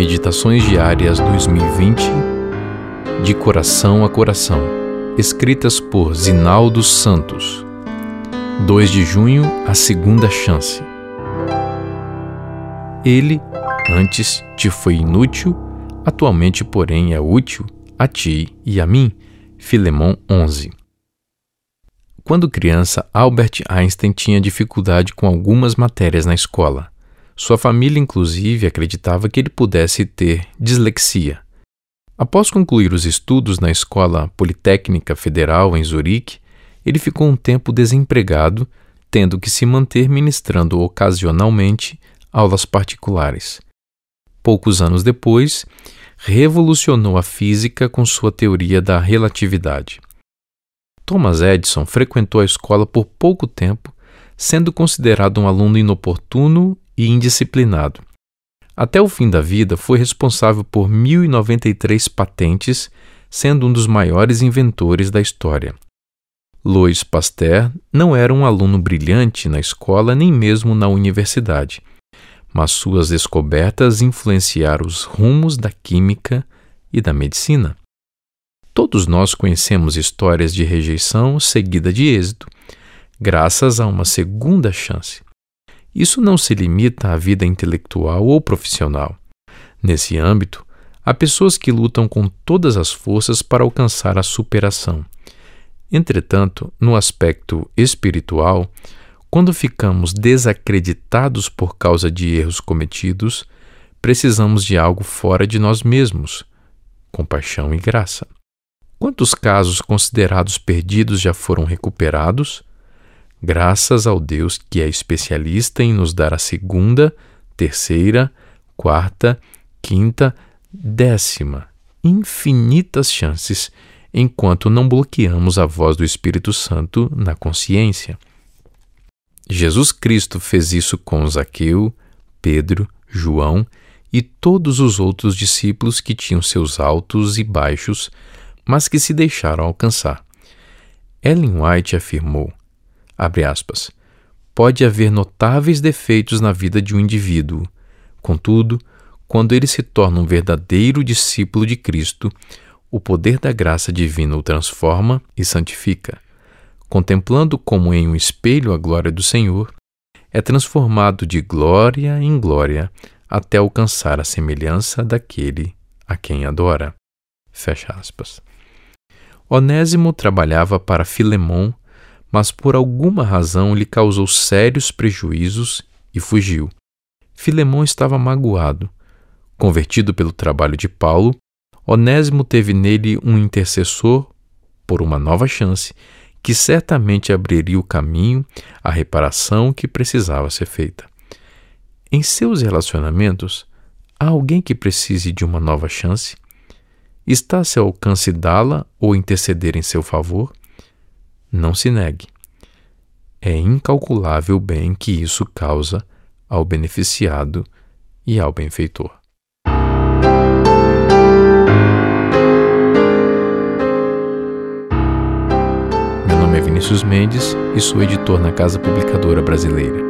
Meditações Diárias 2020 De Coração a Coração, escritas por Zinaldo Santos. 2 de junho A Segunda Chance. Ele, antes, te foi inútil, atualmente, porém, é útil a ti e a mim. Filemão 11. Quando criança, Albert Einstein tinha dificuldade com algumas matérias na escola. Sua família, inclusive, acreditava que ele pudesse ter dislexia. Após concluir os estudos na Escola Politécnica Federal em Zurique, ele ficou um tempo desempregado, tendo que se manter ministrando ocasionalmente aulas particulares. Poucos anos depois, revolucionou a física com sua teoria da relatividade. Thomas Edison frequentou a escola por pouco tempo, sendo considerado um aluno inoportuno e indisciplinado. Até o fim da vida, foi responsável por 1.093 patentes, sendo um dos maiores inventores da história. Louis Pasteur não era um aluno brilhante na escola nem mesmo na universidade, mas suas descobertas influenciaram os rumos da química e da medicina. Todos nós conhecemos histórias de rejeição seguida de êxito, graças a uma segunda chance. Isso não se limita à vida intelectual ou profissional. Nesse âmbito, há pessoas que lutam com todas as forças para alcançar a superação. Entretanto, no aspecto espiritual, quando ficamos desacreditados por causa de erros cometidos, precisamos de algo fora de nós mesmos compaixão e graça. Quantos casos considerados perdidos já foram recuperados? Graças ao Deus que é especialista em nos dar a segunda, terceira, quarta, quinta, décima, infinitas chances, enquanto não bloqueamos a voz do Espírito Santo na consciência. Jesus Cristo fez isso com Zaqueu, Pedro, João e todos os outros discípulos que tinham seus altos e baixos, mas que se deixaram alcançar. Ellen White afirmou: aspas, pode haver notáveis defeitos na vida de um indivíduo. Contudo, quando ele se torna um verdadeiro discípulo de Cristo, o poder da graça divina o transforma e santifica. Contemplando como em um espelho a glória do Senhor, é transformado de glória em glória até alcançar a semelhança daquele a quem adora. Fecha aspas. Onésimo trabalhava para Filemão mas por alguma razão lhe causou sérios prejuízos e fugiu. Filemão estava magoado. Convertido pelo trabalho de Paulo, Onésimo teve nele um intercessor por uma nova chance que certamente abriria o caminho à reparação que precisava ser feita. Em seus relacionamentos, há alguém que precise de uma nova chance? Está a seu alcance dá-la ou interceder em seu favor? Não se negue. É incalculável o bem que isso causa ao beneficiado e ao benfeitor. Meu nome é Vinícius Mendes e sou editor na Casa Publicadora Brasileira.